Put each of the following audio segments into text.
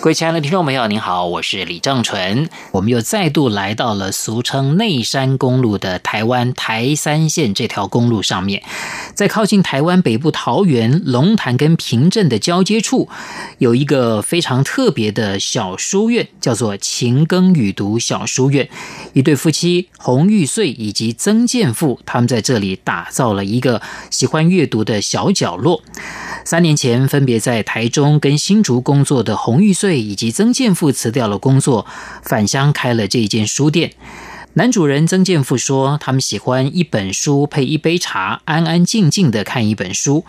各位亲爱的听众朋友，您好，我是李正纯。我们又再度来到了俗称内山公路的台湾台三线这条公路上面，在靠近台湾北部桃园龙潭跟平镇的交接处，有一个非常特别的小书院，叫做勤耕雨读小书院。一对夫妻洪玉穗以及曾建富，他们在这里打造了一个喜欢阅读的小角落。三年前，分别在台中跟新竹工作的洪玉穗对以及曾建富辞掉了工作，返乡开了这一间书店。男主人曾建富说：“他们喜欢一本书配一杯茶，安安静静的看一本书。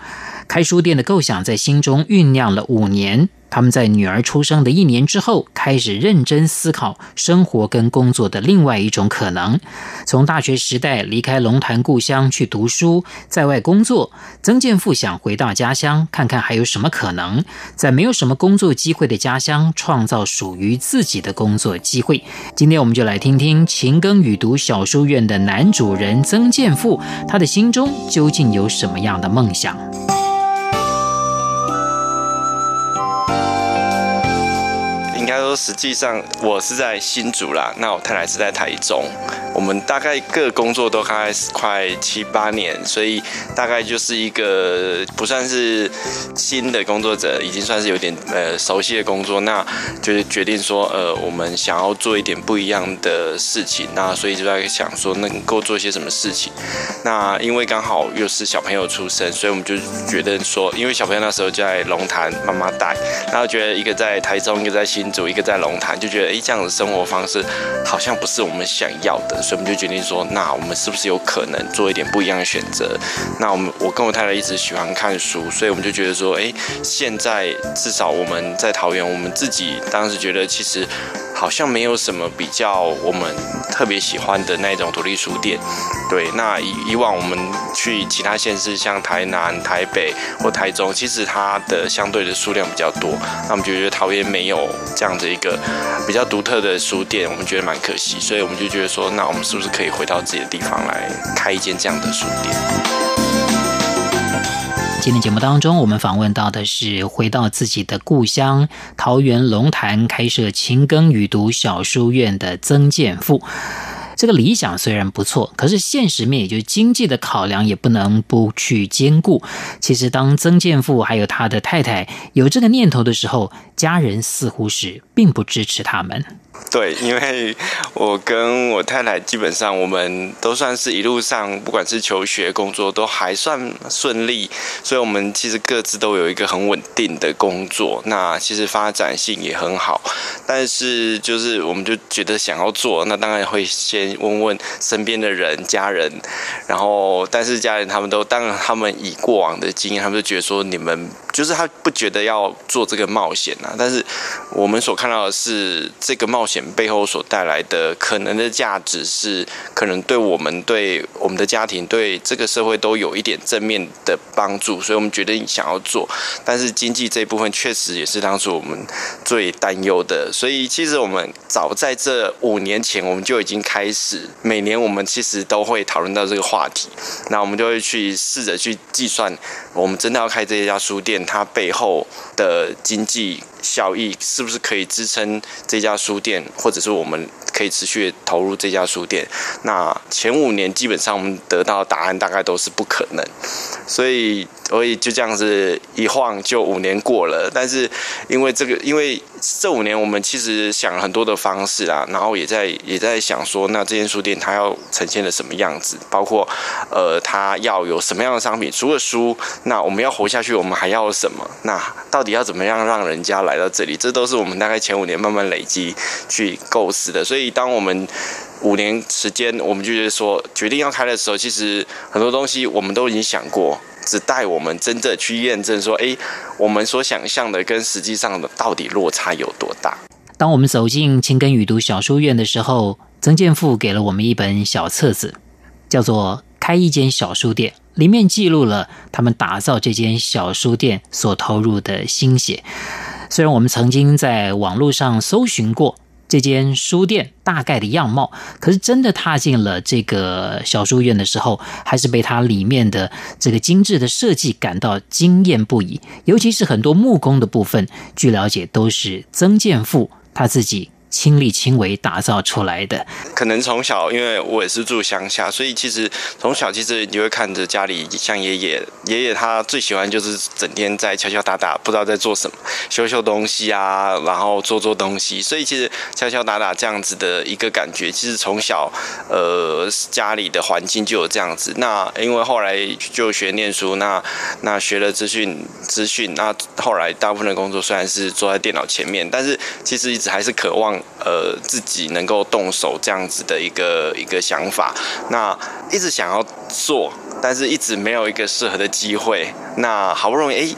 开书店的构想在心中酝酿了五年。”他们在女儿出生的一年之后，开始认真思考生活跟工作的另外一种可能。从大学时代离开龙潭故乡去读书，在外工作，曾建富想回到家乡看看还有什么可能，在没有什么工作机会的家乡创造属于自己的工作机会。今天我们就来听听勤耕与读小书院的男主人曾建富，他的心中究竟有什么样的梦想？应该说，实际上我是在新竹啦，那我太太是在台中。我们大概各工作都开始快七八年，所以大概就是一个不算是新的工作者，已经算是有点呃熟悉的工作。那就是决定说，呃，我们想要做一点不一样的事情。那所以就在想说，能够做些什么事情。那因为刚好又是小朋友出生，所以我们就觉得说，因为小朋友那时候就在龙潭妈妈带，然后觉得一个在台中，一个在新竹。一个在龙潭，就觉得哎，这样的生活方式好像不是我们想要的，所以我们就决定说，那我们是不是有可能做一点不一样的选择？那我们我跟我太太一直喜欢看书，所以我们就觉得说，哎，现在至少我们在桃园，我们自己当时觉得其实。好像没有什么比较我们特别喜欢的那种独立书店，对。那以以往我们去其他县市，像台南、台北或台中，其实它的相对的数量比较多。那我们就觉得桃园没有这样的一个比较独特的书店，我们觉得蛮可惜。所以我们就觉得说，那我们是不是可以回到自己的地方来开一间这样的书店？今天节目当中，我们访问到的是回到自己的故乡桃源龙潭开设勤耕雨读小书院的曾建富。这个理想虽然不错，可是现实面也就是经济的考量也不能不去兼顾。其实，当曾建富还有他的太太有这个念头的时候，家人似乎是并不支持他们。对，因为我跟我太太基本上我们都算是一路上，不管是求学、工作都还算顺利，所以我们其实各自都有一个很稳定的工作，那其实发展性也很好。但是就是我们就觉得想要做，那当然会先问问身边的人、家人，然后但是家人他们都当然他们以过往的经验，他们就觉得说你们就是他不觉得要做这个冒险啊。但是我们所看到的是这个冒险。背后所带来的可能的价值是，可能对我们、对我们的家庭、对这个社会都有一点正面的帮助，所以我们决定想要做。但是经济这一部分确实也是当初我们最担忧的，所以其实我们早在这五年前，我们就已经开始是每年我们其实都会讨论到这个话题，那我们就会去试着去计算，我们真的要开这一家书店，它背后的经济。效益是不是可以支撑这家书店，或者是我们可以持续投入这家书店？那前五年基本上我们得到答案大概都是不可能，所以所以就这样子一晃就五年过了。但是因为这个，因为这五年我们其实想了很多的方式啊，然后也在也在想说，那这间书店它要呈现的什么样子？包括呃，它要有什么样的商品？除了书，那我们要活下去，我们还要什么？那到底要怎么样让人家来来到这里？这都是我们大概前五年慢慢累积去构思的。所以当我们五年时间，我们就觉得说决定要开的时候，其实很多东西我们都已经想过，只待我们真的去验证说，诶，我们所想象的跟实际上的到底落差有多大？当我们走进勤耕雨读小书院的时候，曾建富给了我们一本小册子，叫做《开一间小书店》，里面记录了他们打造这间小书店所投入的心血。虽然我们曾经在网络上搜寻过这间书店大概的样貌，可是真的踏进了这个小书院的时候，还是被它里面的这个精致的设计感到惊艳不已。尤其是很多木工的部分，据了解都是曾建富他自己。亲力亲为打造出来的，可能从小，因为我也是住乡下，所以其实从小其实你会看着家里，像爷爷，爷爷他最喜欢就是整天在敲敲打打，不知道在做什么，修修东西啊，然后做做东西，所以其实敲敲打打这样子的一个感觉，其实从小呃家里的环境就有这样子。那因为后来就学念书，那那学了资讯资讯，那后来大部分的工作虽然是坐在电脑前面，但是其实一直还是渴望。呃，自己能够动手这样子的一个一个想法，那一直想要做，但是一直没有一个适合的机会。那好不容易，哎。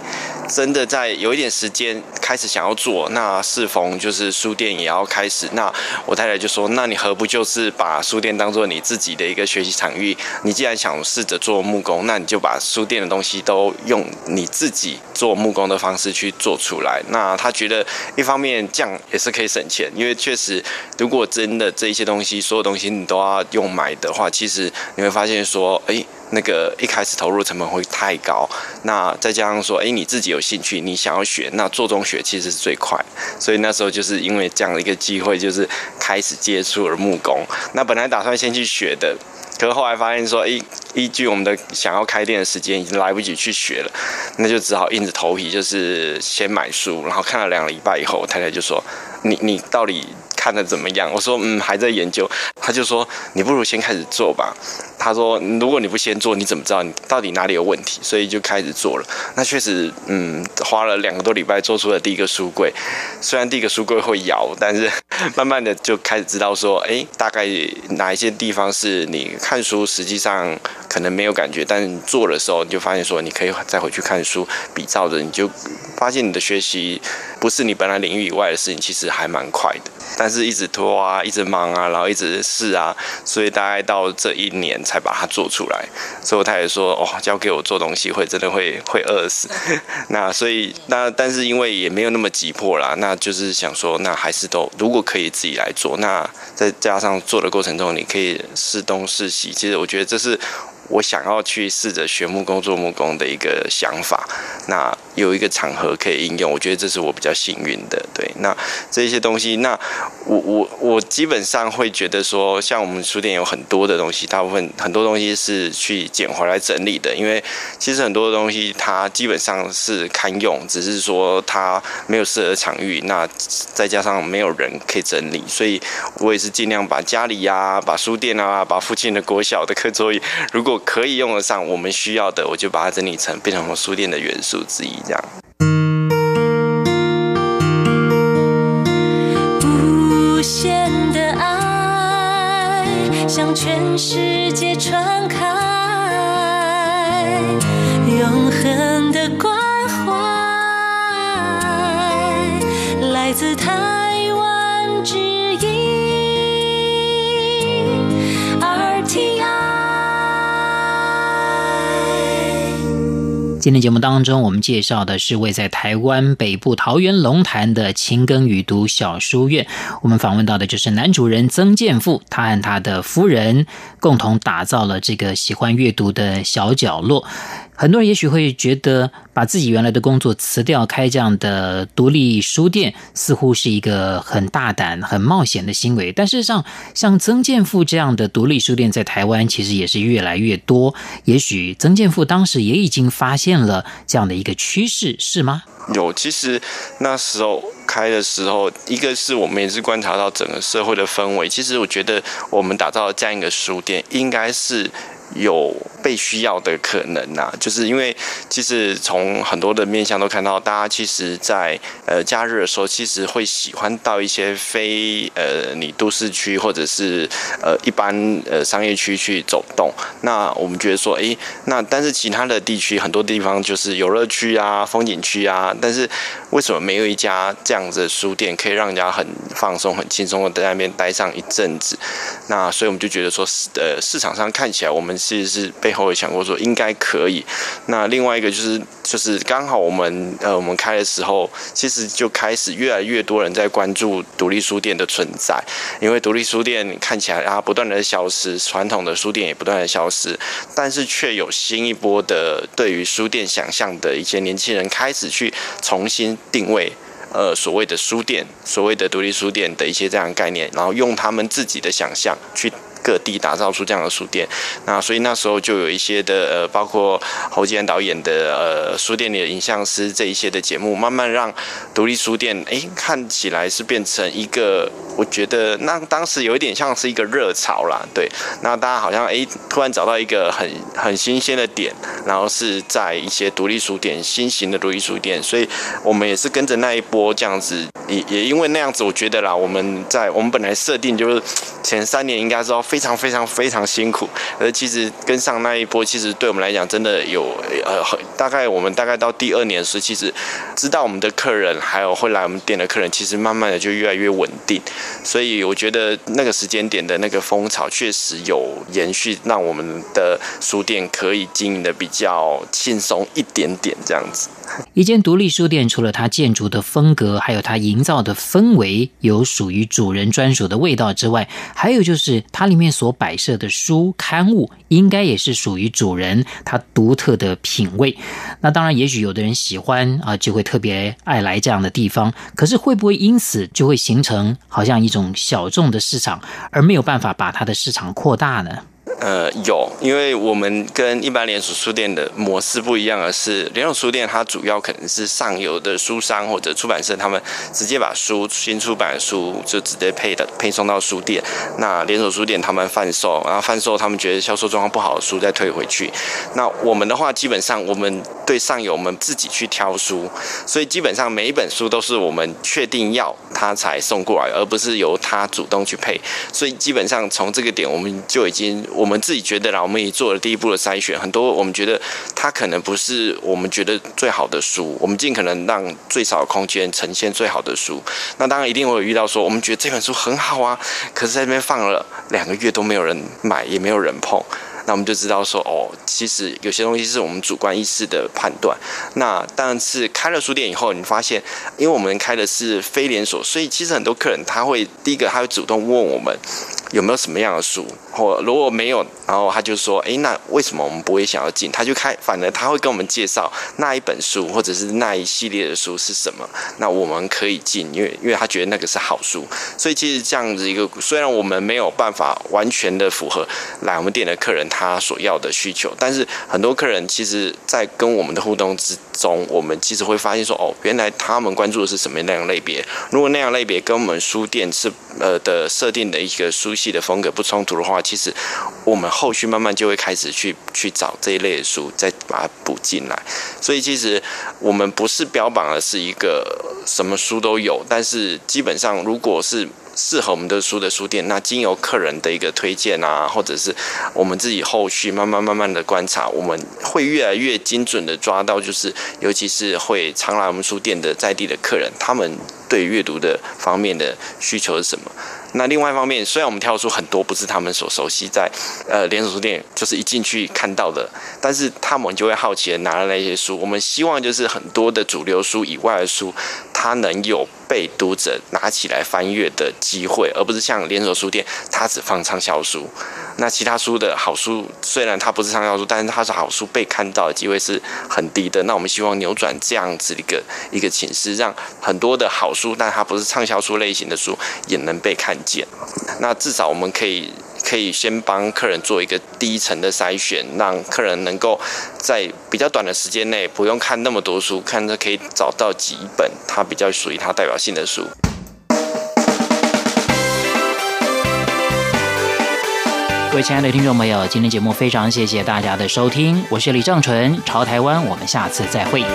真的在有一点时间开始想要做，那适逢就是书店也要开始，那我太太就说：“那你何不就是把书店当做你自己的一个学习场域？你既然想试着做木工，那你就把书店的东西都用你自己做木工的方式去做出来。”那他觉得一方面这样也是可以省钱，因为确实如果真的这些东西所有东西你都要用买的话，其实你会发现说，哎。那个一开始投入成本会太高，那再加上说，哎，你自己有兴趣，你想要学，那做中学其实是最快。所以那时候就是因为这样的一个机会，就是开始接触了木工。那本来打算先去学的，可是后来发现说，哎，依据我们的想要开店的时间已经来不及去学了，那就只好硬着头皮，就是先买书，然后看了两个礼拜以后，我太太就说，你你到底看得怎么样？我说，嗯，还在研究。他就说，你不如先开始做吧。他说：“如果你不先做，你怎么知道你到底哪里有问题？”所以就开始做了。那确实，嗯，花了两个多礼拜做出了第一个书柜。虽然第一个书柜会摇，但是慢慢的就开始知道说，哎，大概哪一些地方是你看书实际上可能没有感觉，但是你做的时候，你就发现说，你可以再回去看书比照着，你就发现你的学习不是你本来领域以外的事情，其实还蛮快的。但是一直拖啊，一直忙啊，然后一直试啊，所以大概到这一年。才把它做出来，所以我太太说：“哦，交给我做东西会真的会会饿死。”那所以那但是因为也没有那么急迫啦，那就是想说，那还是都如果可以自己来做，那再加上做的过程中，你可以试东试西。其实我觉得这是。我想要去试着学木工做木工的一个想法，那有一个场合可以应用，我觉得这是我比较幸运的。对，那这些东西，那我我我基本上会觉得说，像我们书店有很多的东西，大部分很多东西是去捡回来整理的，因为其实很多东西它基本上是堪用，只是说它没有适合场域，那再加上没有人可以整理，所以我也是尽量把家里呀、把书店啊、把附近的国小的课桌椅，如果可以用得上我们需要的，我就把它整理成变成我们书店的元素之一，这样。无限的爱向全世界传今天节目当中，我们介绍的是位在台湾北部桃园龙潭的勤耕与读小书院。我们访问到的就是男主人曾建富，他和他的夫人共同打造了这个喜欢阅读的小角落。很多人也许会觉得，把自己原来的工作辞掉，开这样的独立书店，似乎是一个很大胆、很冒险的行为。但事实上，像曾建富这样的独立书店，在台湾其实也是越来越多。也许曾建富当时也已经发现了这样的一个趋势，是吗？有，其实那时候开的时候，一个是我们也是观察到整个社会的氛围。其实我觉得，我们打造这样一个书店，应该是有。被需要的可能呐、啊，就是因为其实从很多的面向都看到，大家其实在呃假日的时候，其实会喜欢到一些非呃你都市区或者是呃一般呃商业区去走动。那我们觉得说，哎，那但是其他的地区很多地方就是游乐区啊、风景区啊，但是为什么没有一家这样子的书店可以让人家很放松、很轻松的在那边待上一阵子？那所以我们就觉得说，呃，市场上看起来我们其实是被。后也想过说应该可以，那另外一个就是就是刚好我们呃我们开的时候，其实就开始越来越多人在关注独立书店的存在，因为独立书店看起来啊不断的消失，传统的书店也不断的消失，但是却有新一波的对于书店想象的一些年轻人开始去重新定位，呃所谓的书店，所谓的独立书店的一些这样概念，然后用他们自己的想象去。各地打造出这样的书店，那所以那时候就有一些的呃，包括侯吉安导演的呃书店里的影像师这一些的节目，慢慢让独立书店哎看起来是变成一个，我觉得那当时有一点像是一个热潮啦，对，那大家好像哎突然找到一个很很新鲜的点，然后是在一些独立书店，新型的独立书店，所以我们也是跟着那一波这样子，也也因为那样子，我觉得啦，我们在我们本来设定就是前三年应该是要。非常非常非常辛苦，而其实跟上那一波，其实对我们来讲真的有呃，大概我们大概到第二年时，其实知道我们的客人还有会来我们店的客人，其实慢慢的就越来越稳定，所以我觉得那个时间点的那个风潮确实有延续，让我们的书店可以经营的比较轻松一点点这样子。一间独立书店，除了它建筑的风格，还有它营营造的氛围，有属于主人专属的味道之外，还有就是它里面所摆设的书刊物，应该也是属于主人他独特的品味。那当然，也许有的人喜欢啊，就会特别爱来这样的地方。可是会不会因此就会形成好像一种小众的市场，而没有办法把它的市场扩大呢？呃，有，因为我们跟一般连锁书店的模式不一样的是，连锁书店它主要可能是上游的书商或者出版社，他们直接把书新出版的书就直接配的配送到书店。那连锁书店他们贩售，然后贩售他们觉得销售状况不好的书再退回去。那我们的话，基本上我们对上游我们自己去挑书，所以基本上每一本书都是我们确定要他才送过来，而不是由他主动去配。所以基本上从这个点，我们就已经我我们自己觉得啦，我们也做了第一步的筛选，很多我们觉得它可能不是我们觉得最好的书，我们尽可能让最少的空间呈现最好的书。那当然一定会有遇到说，我们觉得这本书很好啊，可是在那边放了两个月都没有人买，也没有人碰。那我们就知道说，哦，其实有些东西是我们主观意识的判断。那但是开了书店以后，你发现，因为我们开的是非连锁，所以其实很多客人他会第一个他会主动问我们有没有什么样的书，或如果没有，然后他就说，哎，那为什么我们不会想要进？他就开，反而他会跟我们介绍那一本书或者是那一系列的书是什么，那我们可以进，因为因为他觉得那个是好书。所以其实这样子一个，虽然我们没有办法完全的符合来我们店的客人。他所要的需求，但是很多客人其实，在跟我们的互动之中，我们其实会发现说，哦，原来他们关注的是什么那样类别。如果那样类别跟我们书店是呃的设定的一个书系的风格不冲突的话，其实我们后续慢慢就会开始去去找这一类的书，再把它补进来。所以其实我们不是标榜的是一个什么书都有，但是基本上如果是。适合我们的书的书店，那经由客人的一个推荐啊，或者是我们自己后续慢慢慢慢的观察，我们会越来越精准的抓到，就是尤其是会常来我们书店的在地的客人，他们对阅读的方面的需求是什么？那另外一方面，虽然我们挑出很多不是他们所熟悉在呃连锁书店就是一进去看到的，但是他们就会好奇的拿了那些书。我们希望就是很多的主流书以外的书，它能有。被读者拿起来翻阅的机会，而不是像连锁书店，它只放畅销书。那其他书的好书，虽然它不是畅销书，但是它是好书，被看到的机会是很低的。那我们希望扭转这样子一个一个情势，让很多的好书，但它不是畅销书类型的书，也能被看见。那至少我们可以。可以先帮客人做一个第一层的筛选，让客人能够在比较短的时间内不用看那么多书，看着可以找到几本他比较属于他代表性的书。各位亲爱的听众朋友，今天节目非常谢谢大家的收听，我是李正淳，朝台湾，我们下次再会。